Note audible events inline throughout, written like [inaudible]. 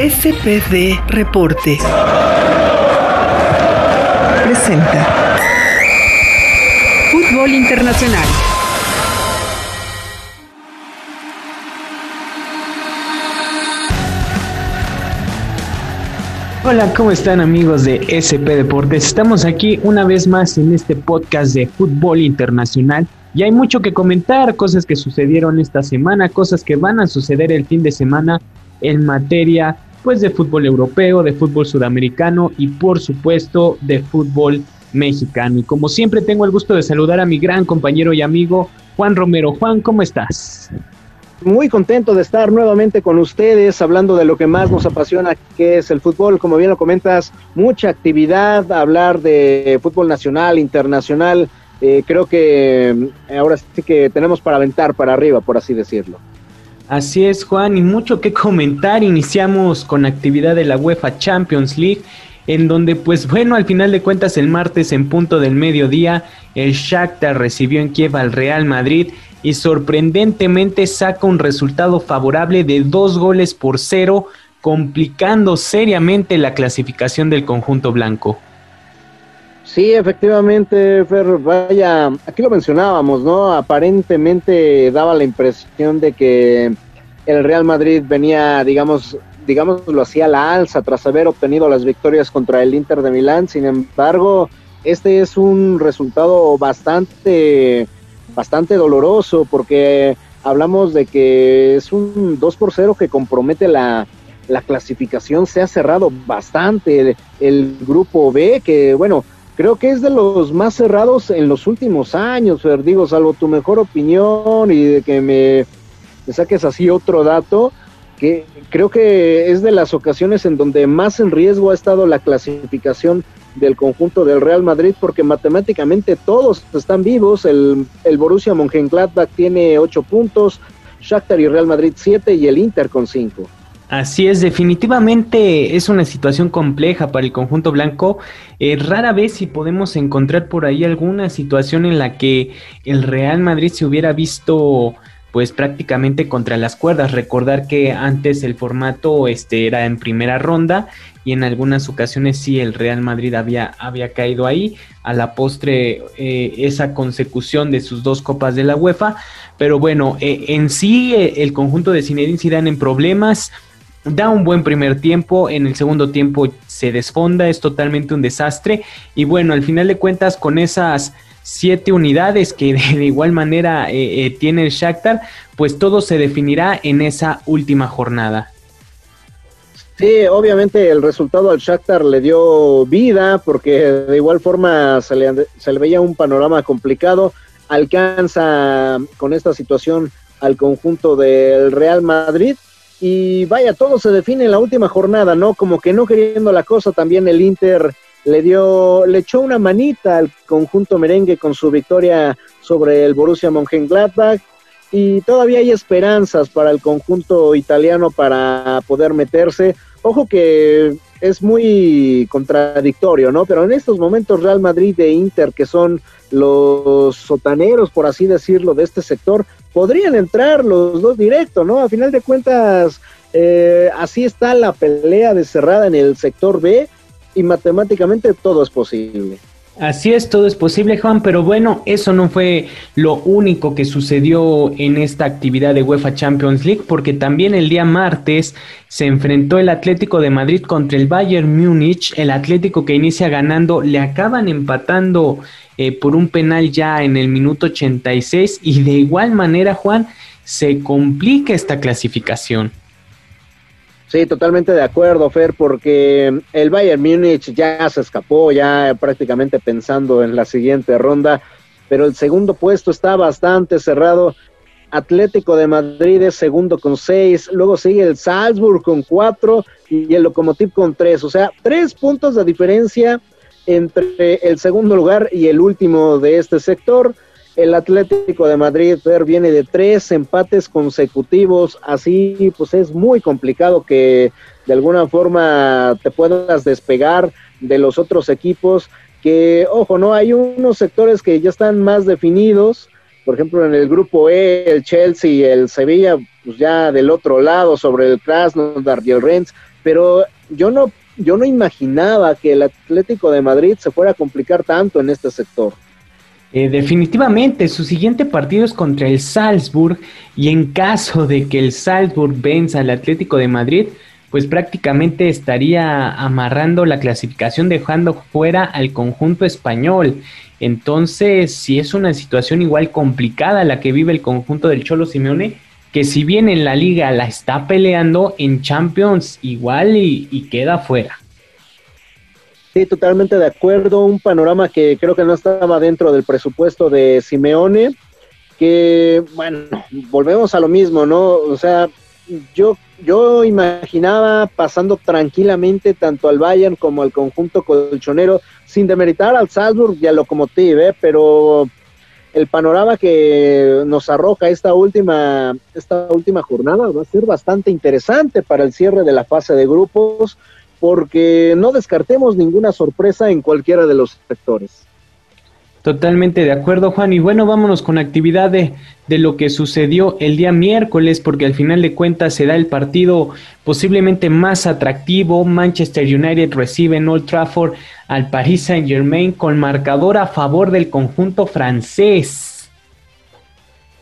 SPD Reporte. Presenta. Fútbol Internacional. Hola, ¿cómo están amigos de SP Deportes? Estamos aquí una vez más en este podcast de fútbol internacional y hay mucho que comentar, cosas que sucedieron esta semana, cosas que van a suceder el fin de semana en materia pues de fútbol europeo, de fútbol sudamericano y por supuesto de fútbol mexicano. Y como siempre tengo el gusto de saludar a mi gran compañero y amigo Juan Romero. Juan, ¿cómo estás? Muy contento de estar nuevamente con ustedes hablando de lo que más nos apasiona, que es el fútbol. Como bien lo comentas, mucha actividad, hablar de fútbol nacional, internacional. Eh, creo que eh, ahora sí que tenemos para aventar para arriba, por así decirlo. Así es, Juan, y mucho que comentar. Iniciamos con actividad de la UEFA Champions League, en donde, pues bueno, al final de cuentas, el martes en punto del mediodía, el Shakhtar recibió en Kiev al Real Madrid y sorprendentemente saca un resultado favorable de dos goles por cero, complicando seriamente la clasificación del conjunto blanco. Sí, efectivamente, Fer, vaya, aquí lo mencionábamos, ¿no? Aparentemente daba la impresión de que el Real Madrid venía, digamos, digamos, lo hacía la alza tras haber obtenido las victorias contra el Inter de Milán. Sin embargo, este es un resultado bastante, bastante doloroso porque hablamos de que es un 2 por 0 que compromete la, la clasificación. Se ha cerrado bastante el, el grupo B, que bueno, creo que es de los más cerrados en los últimos años, Fer, digo, salvo tu mejor opinión y de que me, saques así otro dato, que creo que es de las ocasiones en donde más en riesgo ha estado la clasificación del conjunto del Real Madrid, porque matemáticamente todos están vivos, el, el Borussia Mönchengladbach tiene ocho puntos, Shakhtar y Real Madrid siete y el Inter con cinco. Así es, definitivamente es una situación compleja para el conjunto blanco. Eh, rara vez si podemos encontrar por ahí alguna situación en la que el Real Madrid se hubiera visto pues prácticamente contra las cuerdas. Recordar que antes el formato este era en primera ronda y en algunas ocasiones sí el Real Madrid había, había caído ahí. A la postre eh, esa consecución de sus dos copas de la UEFA. Pero bueno, eh, en sí el conjunto de Zinedine Zidane en problemas da un buen primer tiempo, en el segundo tiempo se desfonda, es totalmente un desastre y bueno, al final de cuentas con esas siete unidades que de, igual manera eh, eh, tiene el Shakhtar, pues todo se definirá en esa última jornada. Sí, obviamente el resultado al Shakhtar le dio vida porque de igual forma se le, se le veía un panorama complicado, alcanza con esta situación al conjunto del Real Madrid y vaya, todo se define en la última jornada, ¿no? Como que no queriendo la cosa, también el Inter le dio, le echó una manita al conjunto merengue con su victoria sobre el Borussia Mönchengladbach y todavía hay esperanzas para el conjunto italiano para poder meterse. Ojo que es muy contradictorio, ¿no? Pero en estos momentos Real Madrid e Inter, que son los sotaneros, por así decirlo, de este sector, podrían entrar los dos directo, ¿no? A final de cuentas, eh, así está la pelea de cerrada en el sector B y matemáticamente todo es posible. Así es, todo es posible, Juan, pero bueno, eso no fue lo único que sucedió en esta actividad de UEFA Champions League, porque también el día martes se enfrentó el Atlético de Madrid contra el Bayern Múnich, el Atlético que inicia ganando, le acaban empatando eh, por un penal ya en el minuto 86 y de igual manera, Juan, se complica esta clasificación. Sí, totalmente de acuerdo, Fer, porque el Bayern Múnich ya se escapó, ya prácticamente pensando en la siguiente ronda, pero el segundo puesto está bastante cerrado. Atlético de Madrid es segundo con seis, luego sigue el Salzburg con cuatro y el Lokomotiv con tres, o sea, tres puntos de diferencia entre el segundo lugar y el último de este sector. El Atlético de Madrid viene de tres empates consecutivos, así pues es muy complicado que de alguna forma te puedas despegar de los otros equipos, que ojo, no hay unos sectores que ya están más definidos, por ejemplo, en el grupo E, el Chelsea y el Sevilla, pues ya del otro lado, sobre el Krasnodar y el pero yo no, yo no imaginaba que el Atlético de Madrid se fuera a complicar tanto en este sector. Eh, definitivamente, su siguiente partido es contra el Salzburg y en caso de que el Salzburg venza al Atlético de Madrid, pues prácticamente estaría amarrando la clasificación dejando fuera al conjunto español. Entonces, si es una situación igual complicada la que vive el conjunto del Cholo Simeone, que si bien en la liga la está peleando, en Champions igual y, y queda fuera. Sí, totalmente de acuerdo. Un panorama que creo que no estaba dentro del presupuesto de Simeone, que, bueno, volvemos a lo mismo, ¿no? O sea, yo, yo imaginaba pasando tranquilamente tanto al Bayern como al conjunto colchonero, sin demeritar al Salzburg y al Lokomotiv, ¿eh? pero el panorama que nos arroja esta última, esta última jornada va a ser bastante interesante para el cierre de la fase de grupos, porque no descartemos ninguna sorpresa en cualquiera de los sectores. Totalmente de acuerdo, Juan. Y bueno, vámonos con actividad de, de, lo que sucedió el día miércoles, porque al final de cuentas será el partido posiblemente más atractivo. Manchester United recibe en Old Trafford al Paris Saint Germain con marcador a favor del conjunto francés.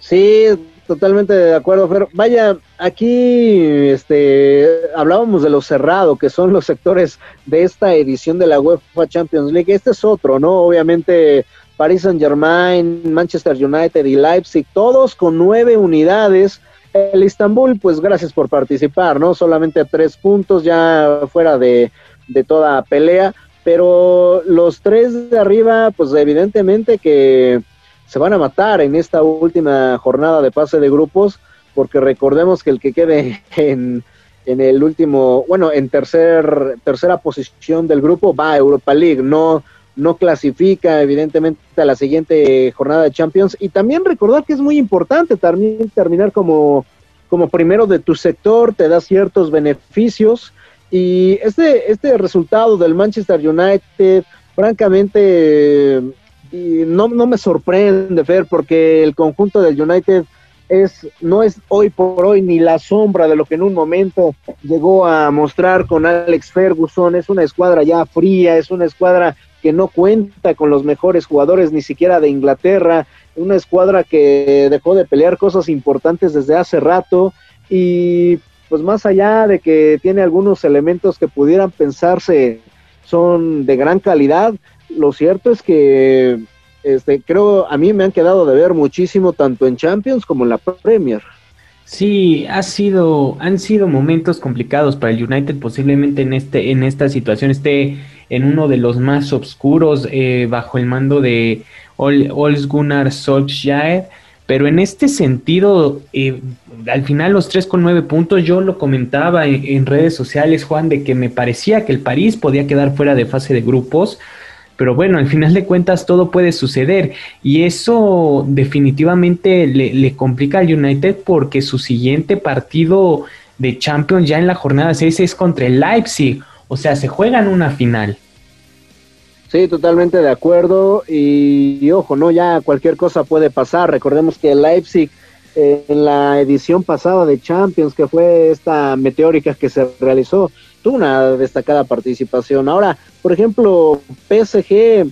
Sí, totalmente de acuerdo, pero vaya, aquí este, hablábamos de lo cerrado, que son los sectores de esta edición de la UEFA Champions League. Este es otro, ¿no? Obviamente Paris Saint Germain, Manchester United y Leipzig, todos con nueve unidades. El Istanbul, pues gracias por participar, ¿no? Solamente tres puntos ya fuera de, de toda pelea, pero los tres de arriba, pues evidentemente que se van a matar en esta última jornada de pase de grupos, porque recordemos que el que quede [laughs] en, en el último, bueno, en tercer, tercera posición del grupo va a Europa League, no no clasifica evidentemente a la siguiente jornada de Champions. Y también recordar que es muy importante también terminar como, como primero de tu sector, te da ciertos beneficios. Y este, este resultado del Manchester United, francamente, no, no me sorprende, Fer, porque el conjunto del United es, no es hoy por hoy ni la sombra de lo que en un momento llegó a mostrar con Alex Ferguson. Es una escuadra ya fría, es una escuadra que no cuenta con los mejores jugadores ni siquiera de Inglaterra, una escuadra que dejó de pelear cosas importantes desde hace rato y pues más allá de que tiene algunos elementos que pudieran pensarse son de gran calidad, lo cierto es que este, creo a mí me han quedado de ver muchísimo tanto en Champions como en la Premier. Sí, ha sido, han sido momentos complicados para el United, posiblemente en este, en esta situación esté en uno de los más oscuros eh, bajo el mando de Ols Gunnar pero en este sentido, eh, al final los tres con nueve puntos, yo lo comentaba en, en redes sociales, Juan, de que me parecía que el París podía quedar fuera de fase de grupos pero bueno, al final de cuentas todo puede suceder y eso definitivamente le, complica al United porque su siguiente partido de Champions ya en la jornada 6 es contra el Leipzig, o sea, se juega en una final. Sí, totalmente de acuerdo y, ojo, no, ya cualquier cosa puede pasar. Recordemos que el Leipzig eh, en la edición pasada de Champions, que fue esta meteórica que se realizó, una destacada participación. Ahora, por ejemplo, PSG,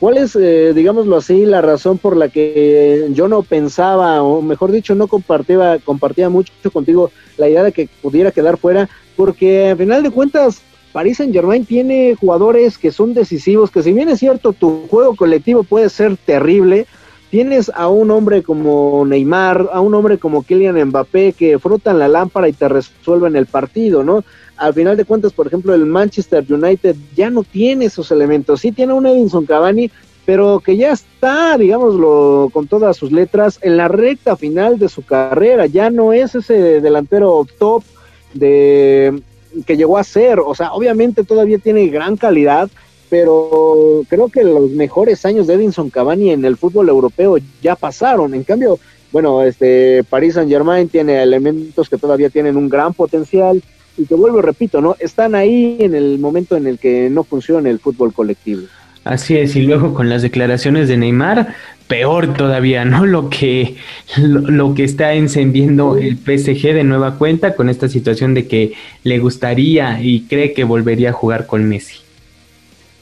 ¿cuál es, eh, digámoslo así, la razón por la que yo no pensaba, o mejor dicho, no compartía, compartía mucho contigo la idea de que pudiera quedar fuera? Porque al final de cuentas, Paris Saint Germain tiene jugadores que son decisivos, que si bien es cierto, tu juego colectivo puede ser terrible, tienes a un hombre como Neymar, a un hombre como Kylian Mbappé que frotan la lámpara y te resuelven el partido, ¿no? Al final de cuentas, por ejemplo, el Manchester United ya no tiene esos elementos. Sí tiene un Edinson Cavani, pero que ya está, digámoslo, con todas sus letras, en la recta final de su carrera. Ya no es ese delantero top de que llegó a ser. O sea, obviamente todavía tiene gran calidad, pero creo que los mejores años de Edinson Cavani en el fútbol europeo ya pasaron. En cambio, bueno, este Paris Saint Germain tiene elementos que todavía tienen un gran potencial y que vuelvo repito, ¿no? Están ahí en el momento en el que no funciona el fútbol colectivo. Así es, y luego con las declaraciones de Neymar, peor todavía, ¿no? Lo que, lo, que está encendiendo el PSG de nueva cuenta con esta situación de que le gustaría y cree que volvería a jugar con Messi.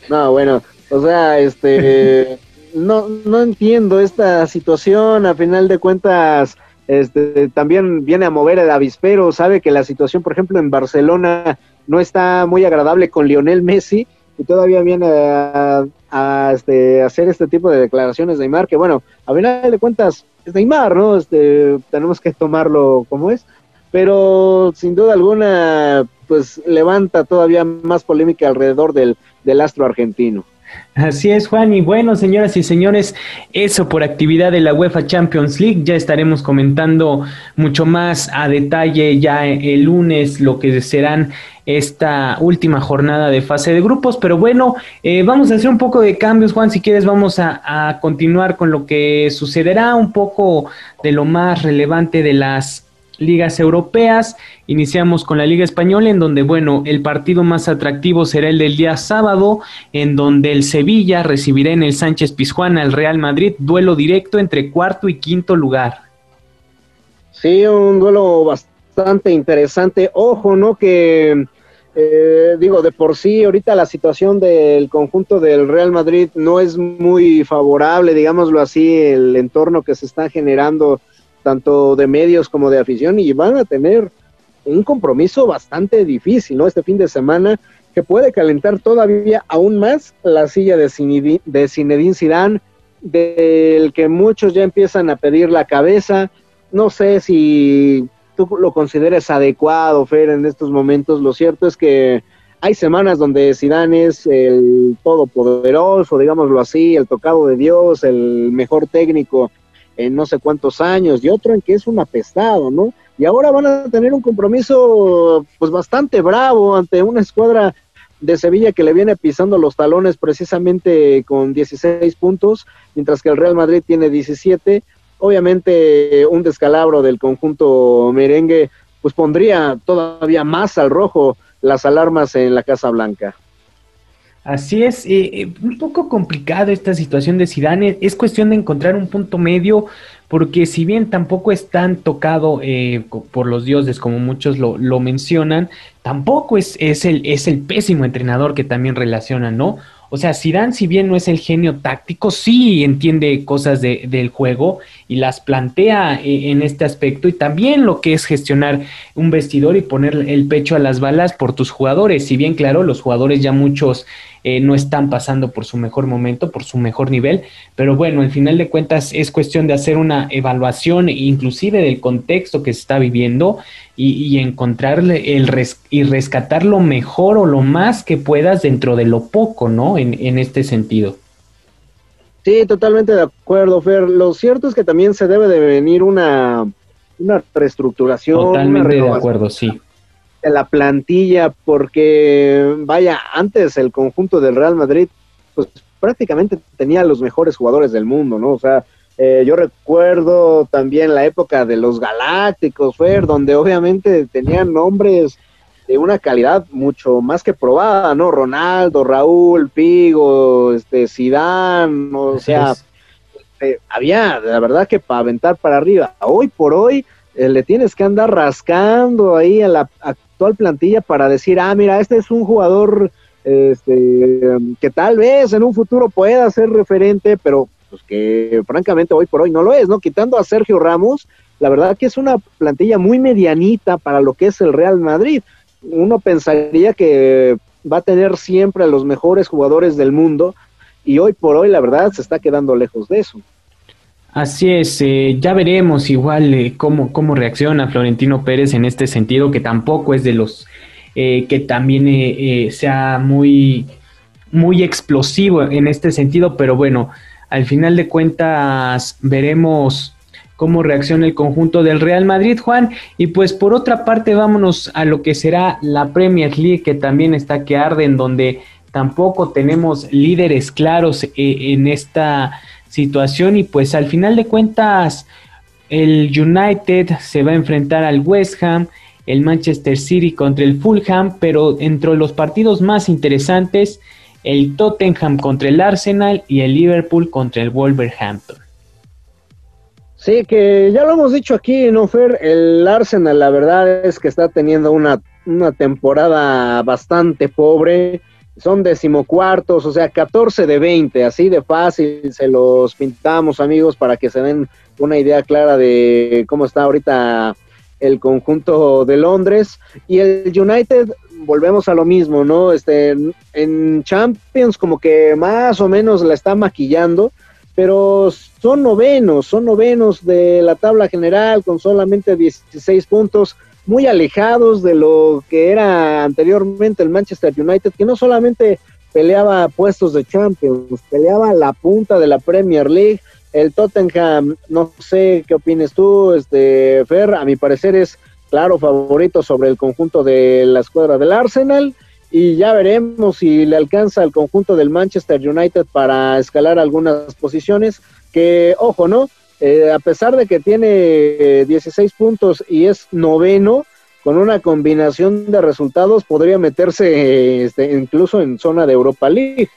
No, bueno, o sea, este, [laughs] no, no entiendo esta situación, a final de cuentas, este, también viene a mover el avispero, sabe que la situación, por ejemplo, en Barcelona no está muy agradable con Lionel Messi, y todavía viene a, este, hacer este tipo de declaraciones de Neymar, que bueno, a final de cuentas es Neymar, ¿no? Este, tenemos que tomarlo como es, pero sin duda alguna, pues levanta todavía más polémica alrededor del, del astro argentino. Así es, Juan. Y bueno, señoras y señores, eso por actividad de la UEFA Champions League. Ya estaremos comentando mucho más a detalle ya el lunes lo que serán esta última jornada de fase de grupos. Pero bueno, eh, vamos a hacer un poco de cambios, Juan. Si quieres, vamos a, a continuar con lo que sucederá, un poco de lo más relevante de las ligas europeas. Iniciamos con la Liga Española, en donde, bueno, el partido más atractivo será el del día sábado, en donde el Sevilla recibirá en el Sánchez Pizjuán al Real Madrid, duelo directo entre cuarto y quinto lugar. Sí, un duelo bastante interesante. Ojo, ¿no? Que eh, digo, de por sí, ahorita la situación del conjunto del Real Madrid no es muy favorable, digámoslo así, el entorno que se está generando tanto de medios como de afición, y van a tener un compromiso bastante difícil, ¿no? Este fin de semana que puede calentar todavía aún más la silla de, Zinedine, de del que muchos ya empiezan a pedir la cabeza. No sé si tú lo consideres adecuado, Fer, en estos momentos. Lo cierto es que hay semanas donde Zidane es el todopoderoso, digámoslo así, el tocado de Dios, el mejor técnico en no sé cuántos años, y otro en que es un apestado, ¿no? Y ahora van a tener un compromiso pues bastante bravo ante una escuadra de Sevilla que le viene pisando los talones precisamente con 16 puntos, mientras que el Real Madrid tiene 17. Obviamente un descalabro del conjunto merengue pues pondría todavía más al rojo las alarmas en la Casa Blanca. Así es, eh, eh, un poco complicada esta situación de Zidane. Es cuestión de encontrar un punto medio, porque si bien tampoco es tan tocado eh, por los dioses como muchos lo, mencionan, tampoco es, es, el, es el pésimo entrenador que también relacionan, ¿no? O sea, Zidane, si bien no es el genio táctico, sí entiende cosas de, del juego y las plantea en este aspecto y también lo que es gestionar un vestidor y poner el pecho a las balas por tus jugadores. Si bien, claro, los jugadores ya muchos eh, no están pasando por su mejor momento, por su mejor nivel, pero bueno, al final de cuentas es cuestión de hacer una evaluación inclusive del contexto que se está viviendo y, encontrarle el y rescatar lo mejor o lo más que puedas dentro de lo poco, ¿no? En, en este sentido. Sí, totalmente de acuerdo, Fer. Lo cierto es que también se debe de venir una, una reestructuración. Totalmente de acuerdo, sí de la plantilla, porque vaya, antes el conjunto del Real Madrid, pues prácticamente tenía los mejores jugadores del mundo, ¿no? O sea, eh, yo recuerdo también la época de los Galácticos, Fer, donde obviamente tenían nombres de una calidad mucho más que probada, ¿no? Ronaldo, Raúl, Pigo, este, Zidane, o sea, eh, había, la verdad que para aventar para arriba. Hoy por hoy eh, le tienes que andar rascando ahí a la, plantilla para decir, ah, mira, este es un jugador este, que tal vez en un futuro pueda ser referente, pero pues que francamente hoy por hoy no lo es, ¿no? Quitando a Sergio Ramos, la verdad que es una plantilla muy medianita para lo que es el Real Madrid. Uno pensaría que va a tener siempre a los mejores jugadores del mundo y hoy por hoy la verdad se está quedando lejos de eso. Así es, eh, ya veremos igual eh, cómo, cómo reacciona Florentino Pérez en este sentido, que tampoco es de los eh, que también sea muy, muy explosivo en este sentido, pero bueno, al final de cuentas veremos cómo reacciona el conjunto del Real Madrid, Juan. Y pues por otra parte, vámonos a lo que será la Premier League, que también está que arde, en donde tampoco tenemos líderes claros en esta situación y pues al final de cuentas el United se va a enfrentar al West Ham, el Manchester City contra el Fulham, pero entre los partidos más interesantes el Tottenham contra el Arsenal y el Liverpool contra el Wolverhampton. Sí, que ya lo hemos dicho aquí, ¿no, Fer? El Arsenal, la verdad es que está teniendo una, una temporada bastante pobre. Son decimocuartos, o sea, 14 de 20, así de fácil se los pintamos, amigos, para que se den una idea clara de cómo está ahorita el conjunto de Londres. Y el United, volvemos a lo mismo, ¿no? Este, en Champions, como que más o menos la está maquillando pero son novenos, son novenos de la tabla general con solamente 16 puntos, muy alejados de lo que era anteriormente el Manchester United, que no solamente peleaba puestos de Champions, peleaba la punta de la Premier League. El Tottenham, no sé qué opinas tú, este Fer, a mi parecer es claro favorito sobre el conjunto de la escuadra del Arsenal y ya veremos si le alcanza al conjunto del Manchester United para escalar algunas posiciones, que ojo, ¿no? Eh, a pesar de que tiene 16 eh, puntos y es noveno, con una combinación de resultados podría meterse este, incluso en zona de Europa League.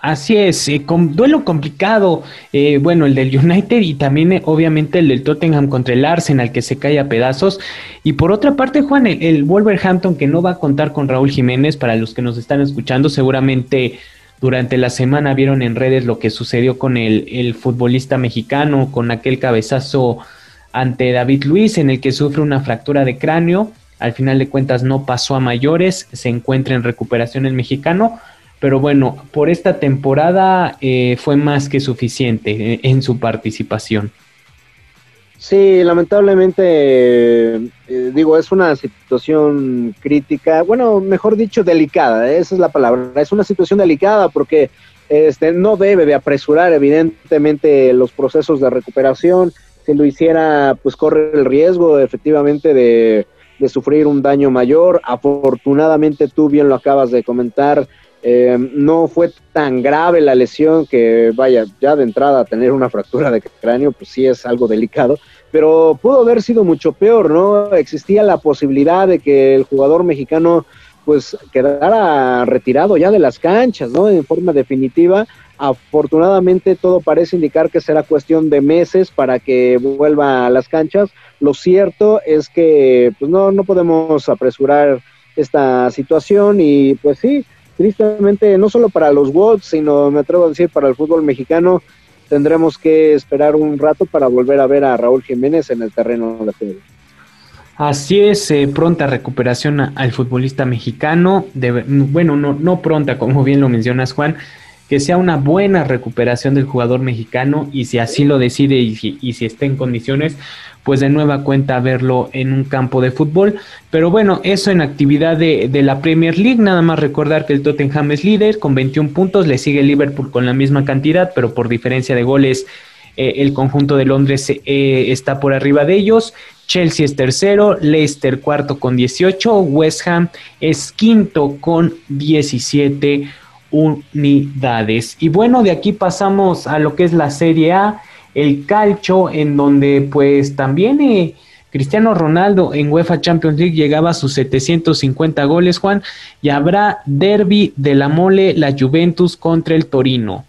Así es, eh, con duelo complicado, eh, bueno, el del United y también eh, obviamente el del Tottenham contra el Arsenal que se cae a pedazos. Y por otra parte, Juan, el, Wolverhampton que no va a contar con Raúl Jiménez, para los que nos están escuchando, seguramente durante la semana vieron en redes lo que sucedió con el, el futbolista mexicano, con aquel cabezazo ante David Luis en el que sufre una fractura de cráneo. Al final de cuentas no pasó a mayores, se encuentra en recuperación el mexicano pero bueno, por esta temporada eh, fue más que suficiente eh, en, su participación. Sí, lamentablemente, eh, digo, es una situación crítica, bueno, mejor dicho, delicada, esa es la palabra, es una situación delicada porque este, no debe de apresurar evidentemente los procesos de recuperación, si lo hiciera, pues corre el riesgo efectivamente de, de sufrir un daño mayor, afortunadamente tú bien lo acabas de comentar, eh, no fue tan grave la lesión que, vaya, ya de entrada tener una fractura de cráneo, pues sí es algo delicado, pero pudo haber sido mucho peor, ¿no? Existía la posibilidad de que el jugador mexicano pues quedara retirado ya de las canchas, ¿no? En forma definitiva. Afortunadamente todo parece indicar que será cuestión de meses para que vuelva a las canchas. Lo cierto es que pues no, no podemos apresurar esta situación y pues sí, tristemente, no solo para los Wolves, sino me atrevo a decir para el fútbol mexicano, tendremos que esperar un rato para volver a ver a Raúl Jiménez en el terreno de juego. Así es, eh, pronta recuperación al futbolista mexicano. bueno, no, no pronta, como bien lo mencionas, Juan, que sea una buena recuperación del jugador mexicano y si así lo decide y si, y si está en condiciones, pues de nueva cuenta verlo en un campo de fútbol. Pero bueno, eso en actividad de, la Premier League, nada más recordar que el Tottenham es líder con 21 puntos, le sigue Liverpool con la misma cantidad, pero por diferencia de goles eh, el conjunto de Londres eh, está por arriba de ellos. Chelsea es tercero, Leicester cuarto con 18, West Ham es quinto con 17 unidades. Y bueno, de aquí pasamos a lo que es la Serie A, el calcho, en donde pues también eh, Cristiano Ronaldo en UEFA Champions League llegaba a sus 750 goles, Juan, y habrá derby de la mole, la Juventus contra el Torino.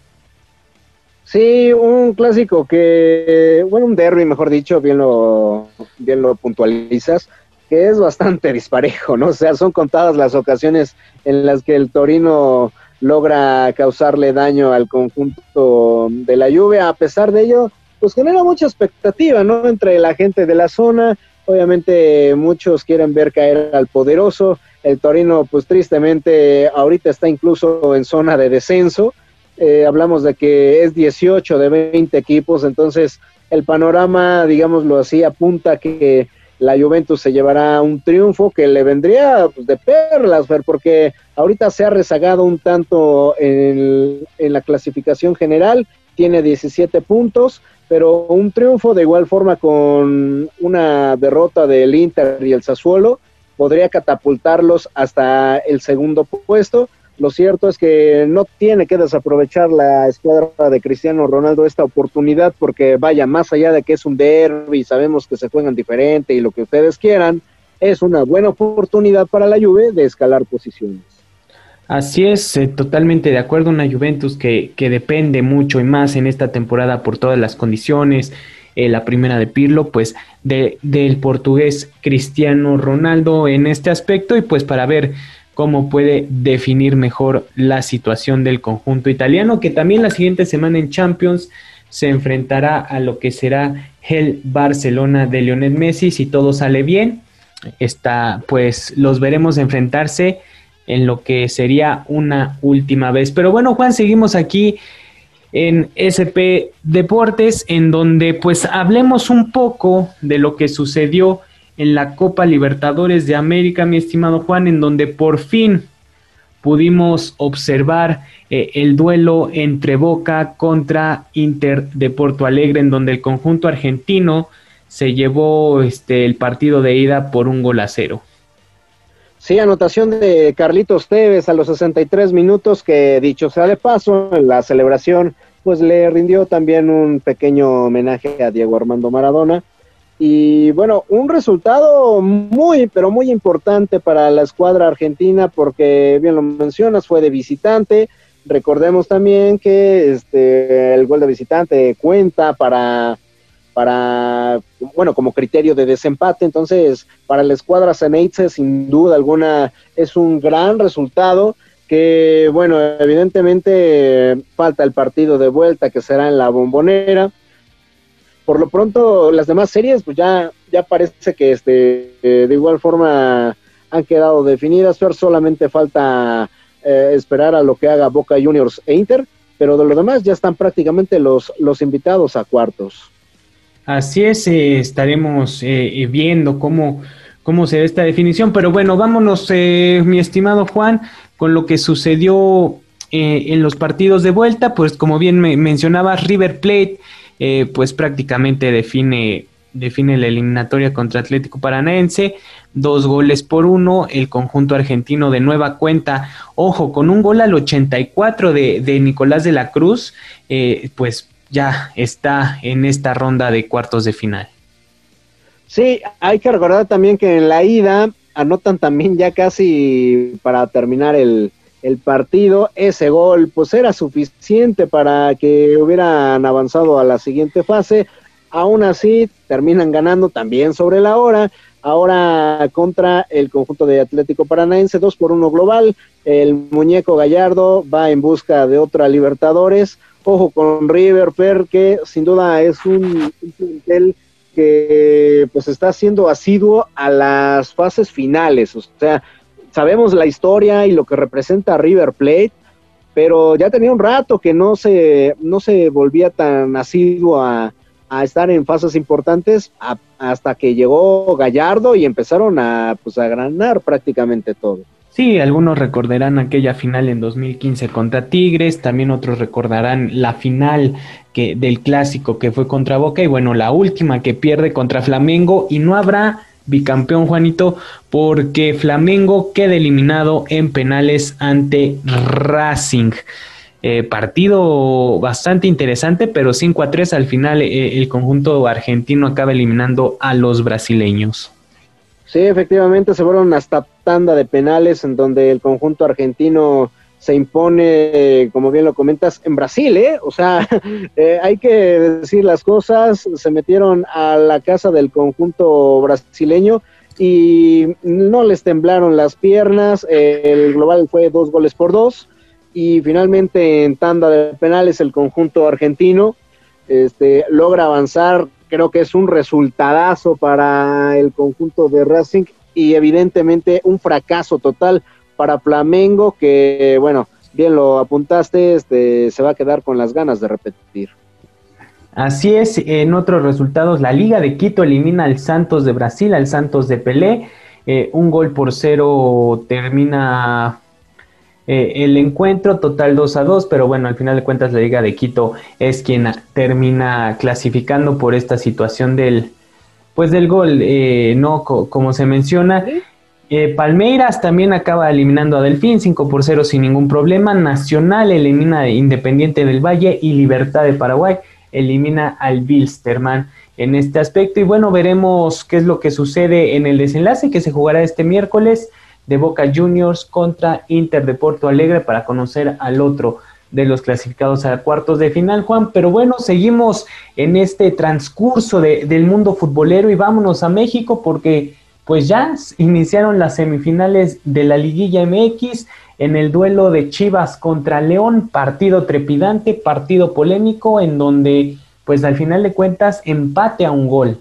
Sí, un clásico que, bueno, un derby, mejor dicho, bien lo, bien lo puntualizas, que es bastante [laughs] disparejo, ¿no? O sea, son contadas las ocasiones en las que el Torino logra causarle daño al conjunto de la lluvia. A pesar de ello, pues genera mucha expectativa, ¿no? Entre la gente de la zona. Obviamente muchos quieren ver caer al poderoso. El Torino, pues tristemente, ahorita está incluso en zona de descenso. Eh, hablamos de que es 18 de 20 equipos, entonces el panorama, digámoslo así, apunta que la Juventus se llevará un triunfo que le vendría pues, de perlas, porque ahorita se ha rezagado un tanto en, la clasificación general, tiene 17 puntos, pero un triunfo de igual forma con una derrota del Inter y el Sassuolo podría catapultarlos hasta el segundo puesto lo cierto es que no tiene que desaprovechar la escuadra de Cristiano Ronaldo esta oportunidad porque vaya, más allá de que es un derby, sabemos que se juegan diferente y lo que ustedes quieran, es una buena oportunidad para la Juve de escalar posiciones. Así es, eh, totalmente de acuerdo. Una Juventus que, que, depende mucho y más en esta temporada por todas las condiciones. Eh, la primera de Pirlo, pues de, del portugués Cristiano Ronaldo en este aspecto y pues para ver cómo puede definir mejor la situación del conjunto italiano, que también la siguiente semana en Champions se enfrentará a lo que será el Barcelona de Lionel Messi. Si todo sale bien, está, pues los veremos enfrentarse en lo que sería una última vez. Pero bueno, Juan, seguimos aquí en SP Deportes, en donde pues hablemos un poco de lo que sucedió en la Copa Libertadores de América, mi estimado Juan, en donde por fin pudimos observar eh, el duelo entre Boca contra Inter de Porto Alegre, en donde el conjunto argentino se llevó este, el partido de ida por un gol a cero. Sí, anotación de Carlitos Tevez a los 63 minutos que dicho sea de paso, en la celebración pues le rindió también un pequeño homenaje a Diego Armando Maradona. Y bueno, un resultado muy, pero muy importante para la escuadra argentina porque, bien lo mencionas, fue de visitante. Recordemos también que este, el gol de visitante cuenta para para, bueno, como criterio de desempate. Entonces, para la escuadra Ceneice, sin duda alguna, es un gran resultado que, bueno, evidentemente falta el partido de vuelta que será en la bombonera. Por lo pronto, las demás series, pues ya, ya parece que este, eh, de igual forma han quedado definidas. solamente falta eh, esperar a lo que haga Boca Juniors e Inter, pero de lo demás ya están prácticamente los, los invitados a cuartos. Así es, eh, estaremos eh, viendo cómo, cómo se ve esta definición, pero bueno, vámonos, mi estimado Juan, con lo que sucedió en los partidos de vuelta, pues como bien me mencionaba, River Plate, pues prácticamente define, define la eliminatoria contra Atlético Paranaense, dos goles por uno, el conjunto argentino de nueva cuenta, ojo, con un gol al 84 de, de Nicolás de la Cruz, pues ya está en esta ronda de cuartos de final. Sí, hay que recordar también que en la ida anotan también ya casi para terminar el, el partido. Ese gol pues era suficiente para que hubieran avanzado a la siguiente fase. Aún así terminan ganando también sobre la hora. Ahora contra el conjunto de Atlético Paranaense, 2 por 1 global. El muñeco Gallardo va en busca de otra Libertadores Ojo con River Per, que sin duda es un, plantel que pues está siendo asiduo a las fases finales. O sea, sabemos la historia y lo que representa River Plate, pero ya tenía un rato que no se, no se volvía tan asiduo a, estar en fases importantes hasta que llegó Gallardo y empezaron a, pues, a ganar prácticamente todo. Sí, algunos recordarán aquella final en 2015 contra Tigres, también otros recordarán la final que, del clásico que fue contra Boca y bueno, la última que pierde contra Flamengo y no habrá bicampeón Juanito porque Flamengo queda eliminado en penales ante Racing. Eh, partido bastante interesante, pero 5 a 3 al final eh, el conjunto argentino acaba eliminando a los brasileños. Sí, efectivamente se fueron hasta tanda de penales en donde el conjunto argentino se impone, como bien lo comentas, en Brasil, ¿eh? O sea, [laughs] eh, hay que decir las cosas, se metieron a la casa del conjunto brasileño y no les temblaron las piernas, el global fue dos goles por dos y finalmente en tanda de penales el conjunto argentino este, logra avanzar creo que es un resultadazo para el conjunto de Racing y evidentemente un fracaso total para Flamengo que, bueno, bien lo apuntaste, este, se va a quedar con las ganas de repetir. Así es, en otros resultados, la Liga de Quito elimina al Santos de Brasil, al Santos de Pelé, eh, un gol por cero termina eh, el encuentro total 2 a 2, pero bueno, al final de cuentas la Liga de Quito es quien termina clasificando por esta situación del, pues del gol, eh, no como se menciona. Eh, Palmeiras también acaba eliminando a Delfín 5 por 0 sin ningún problema. Nacional elimina a Independiente del Valle y Libertad de Paraguay elimina al Bilsterman en este aspecto. Y bueno, veremos qué es lo que sucede en el desenlace que se jugará este miércoles de Boca Juniors contra Inter de Porto Alegre para conocer al otro de los clasificados a cuartos de final, Juan. Pero bueno, seguimos en este transcurso del mundo futbolero y vámonos a México porque pues ya iniciaron las semifinales de la liguilla MX en el duelo de Chivas contra León, partido trepidante, partido polémico en donde pues al final de cuentas empate a un gol.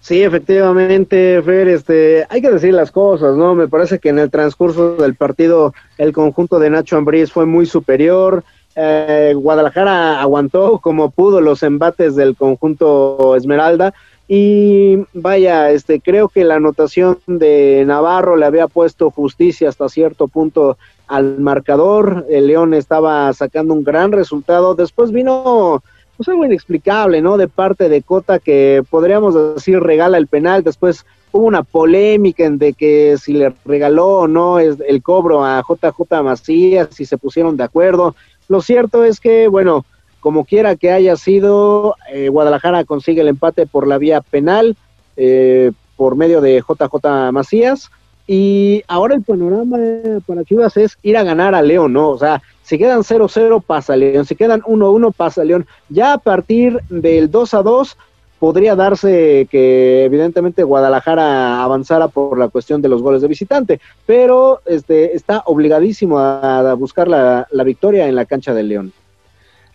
Sí, efectivamente, Fer, este, hay que decir las cosas, ¿no? Me parece que en el transcurso del partido el conjunto de Nacho Ambriz fue muy superior. Eh, Guadalajara aguantó como pudo los embates del conjunto Esmeralda y vaya, este, creo que la anotación de Navarro le había puesto justicia hasta cierto punto al marcador. El León estaba sacando un gran resultado. Después vino pues algo inexplicable, ¿no? De parte de Cota que podríamos decir regala el penal, después hubo una polémica en de que si le regaló o no el cobro a JJ Macías, si se pusieron de acuerdo. Lo cierto es que, bueno, como quiera que haya sido, eh, Guadalajara consigue el empate por la vía penal, eh, por medio de JJ Macías, y ahora el panorama para Chivas es ir a ganar a León, ¿no? O sea, si quedan 0-0 pasa León, si quedan 1-1 pasa León. Ya a partir del 2-2 podría darse que evidentemente Guadalajara avanzara por la cuestión de los goles de visitante, pero este está obligadísimo a, buscar la, la victoria en la cancha del León.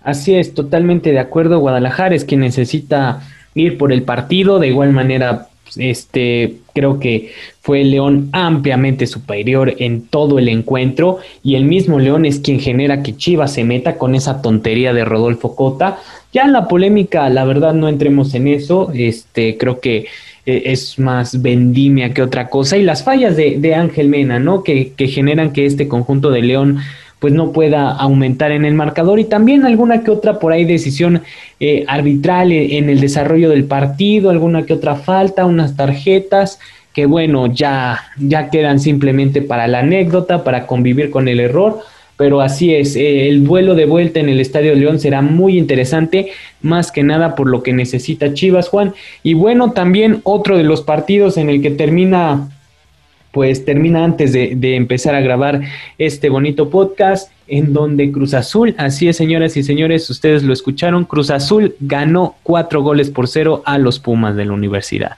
Así es, totalmente de acuerdo. Guadalajara es quien necesita ir por el partido, de igual manera este, creo que fue León ampliamente superior en todo el encuentro y el mismo León es quien genera que Chivas se meta con esa tontería de Rodolfo Cota. Ya en la polémica, la verdad no entremos en eso, este, creo que eh, es más vendimia que otra cosa y las fallas de, de Ángel Mena, ¿no? Que, que generan que este conjunto de León pues no pueda aumentar en el marcador y también alguna que otra por ahí decisión eh, arbitral en el desarrollo del partido, alguna que otra falta, unas tarjetas que bueno, ya, ya quedan simplemente para la anécdota, para convivir con el error, pero así es, eh, el vuelo de vuelta en el Estadio León será muy interesante, más que nada por lo que necesita Chivas, Juan. Y bueno, también otro de los partidos en el que termina pues termina antes de, empezar a grabar este bonito podcast en donde Cruz Azul, así es señoras y señores, ustedes lo escucharon, Cruz Azul ganó cuatro goles por cero a los Pumas de la universidad.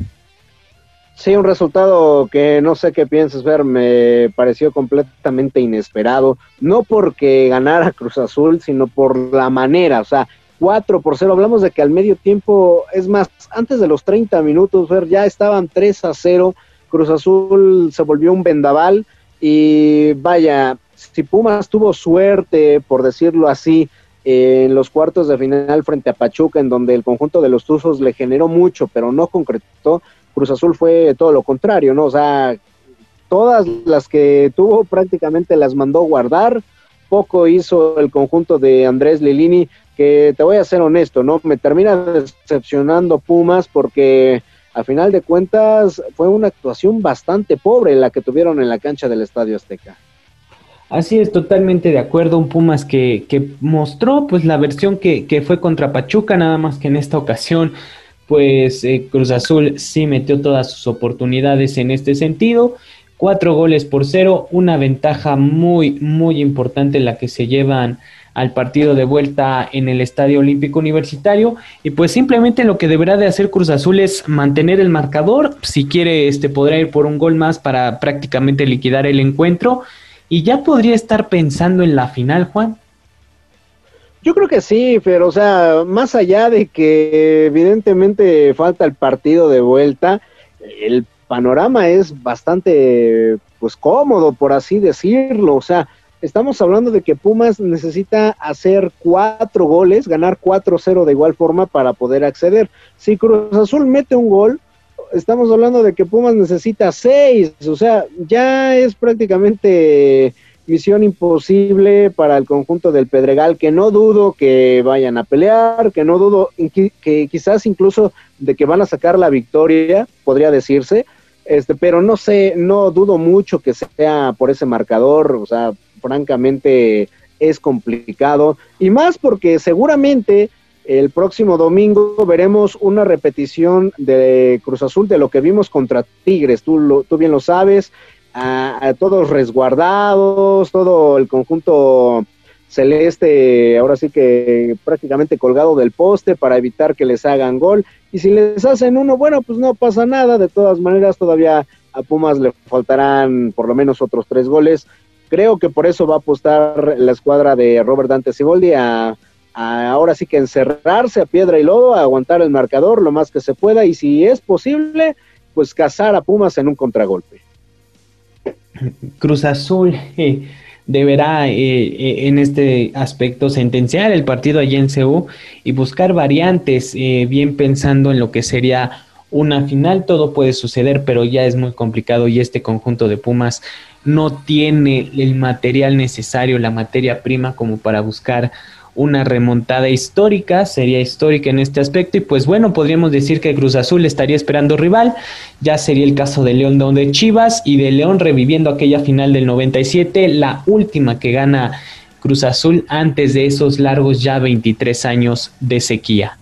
Sí, un resultado que no sé qué piensas ver, me pareció completamente inesperado, no porque ganara Cruz Azul, sino por la manera, o sea, cuatro por cero, hablamos de que al medio tiempo, es más, antes de los 30 minutos, ver, ya estaban 3 a 0, Cruz Azul se volvió un vendaval y vaya, si Pumas tuvo suerte, por decirlo así, en los cuartos de final frente a Pachuca, en donde el conjunto de los Tuzos le generó mucho, pero no concretó, Cruz Azul fue todo lo contrario, ¿no? O sea, todas las que tuvo prácticamente las mandó guardar, poco hizo el conjunto de Andrés Lilini, que te voy a ser honesto, ¿no? Me termina decepcionando Pumas porque a final de cuentas fue una actuación bastante pobre la que tuvieron en la cancha del Estadio Azteca. Así es, totalmente de acuerdo. Un Pumas que, que mostró pues la versión que, que, fue contra Pachuca, nada más que en esta ocasión, pues eh, Cruz Azul sí metió todas sus oportunidades en este sentido. Cuatro goles por cero, una ventaja muy, muy importante la que se llevan al partido de vuelta en el Estadio Olímpico Universitario. Y pues simplemente lo que deberá de hacer Cruz Azul es mantener el marcador, si quiere este podrá ir por un gol más para prácticamente liquidar el encuentro. Y ya podría estar pensando en la final, Juan. Yo creo que sí, pero o sea, más allá de que evidentemente falta el partido de vuelta, el panorama es bastante pues cómodo por así decirlo, o sea, estamos hablando de que Pumas necesita hacer cuatro goles, ganar 4-0 de igual forma para poder acceder. Si Cruz Azul mete un gol, estamos hablando de que Pumas necesita seis, o sea, ya es prácticamente misión imposible para el conjunto del Pedregal, que no dudo que vayan a pelear, que no dudo que quizás incluso de que van a sacar la victoria, podría decirse, este, pero no sé, no dudo mucho que sea por ese marcador, o sea, francamente es complicado y más porque seguramente el próximo domingo veremos una repetición de Cruz Azul de lo que vimos contra Tigres, tú, tú bien lo sabes, a, todos resguardados, todo el conjunto celeste, ahora sí que prácticamente colgado del poste para evitar que les hagan gol. Y si les hacen uno, bueno, pues no pasa nada. De todas maneras, todavía a Pumas le faltarán por lo menos otros tres goles. Creo que por eso va a apostar la escuadra de Robert Dante Siboldi a, ahora sí que encerrarse a piedra y lodo, a aguantar el marcador lo más que se pueda y si es posible, pues cazar a Pumas en un contragolpe. Cruz Azul eh, deberá eh, eh, en este aspecto sentenciar el partido allí en CEU y buscar variantes, bien pensando en lo que sería una final. Todo puede suceder, pero ya es muy complicado y este conjunto de Pumas no tiene el material necesario, la materia prima como para buscar una remontada histórica, sería histórica en este aspecto y pues bueno, podríamos decir que Cruz Azul estaría esperando rival, ya sería el caso de León donde Chivas y de León reviviendo aquella final del 97, la última que gana Cruz Azul antes de esos largos ya 23 años de sequía.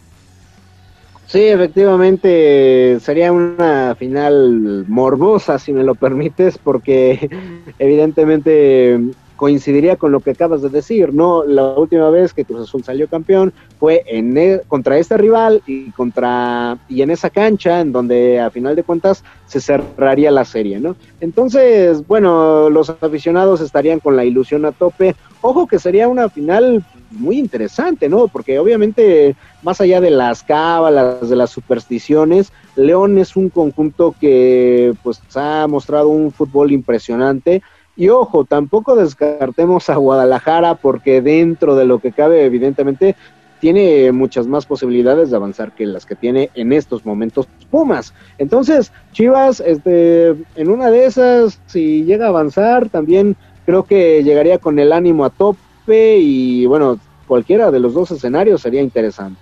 Sí, efectivamente sería una final morbosa, si me lo permites, porque [laughs] evidentemente coincidiría con lo que acabas de decir, ¿no? La última vez que Cruz Azul salió campeón fue en e, contra este rival y contra y en esa cancha en donde a final de cuentas se cerraría la serie, ¿no? Entonces, bueno, los aficionados estarían con la ilusión a tope. Ojo que sería una final muy interesante, ¿no? Porque obviamente más allá de las cábalas, de las supersticiones, León es un conjunto que pues ha mostrado un fútbol impresionante y ojo, tampoco descartemos a Guadalajara porque dentro de lo que cabe, evidentemente, tiene muchas más posibilidades de avanzar que las que tiene en estos momentos Pumas. Entonces, Chivas, este, en una de esas, si llega a avanzar, también creo que llegaría con el ánimo a tope y bueno, cualquiera de los dos escenarios sería interesante.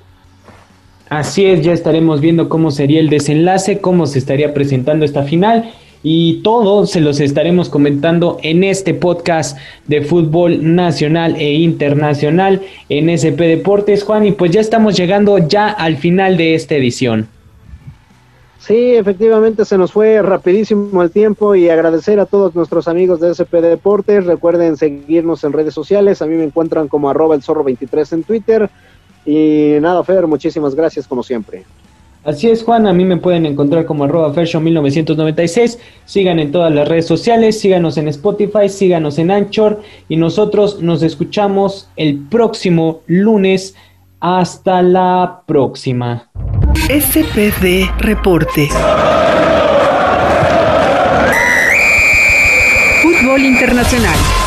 Así es, ya estaremos viendo cómo sería el desenlace, cómo se estaría presentando esta final y todo se los estaremos comentando en este podcast de fútbol nacional e internacional en SP Deportes, Juan, y pues ya estamos llegando ya al final de esta edición. Sí, efectivamente se nos fue rapidísimo el tiempo y agradecer a todos nuestros amigos de SP Deportes. Recuerden seguirnos en redes sociales. A mí me encuentran como arroba el zorro 23 en Twitter. Y nada, Fer, muchísimas gracias como siempre. Así es, Juan. A mí me pueden encontrar como arroba 1996. Sigan en todas las redes sociales, síganos en Spotify, síganos en Anchor y nosotros nos escuchamos el próximo lunes. Hasta la próxima. SPD Reporte. Fútbol Internacional.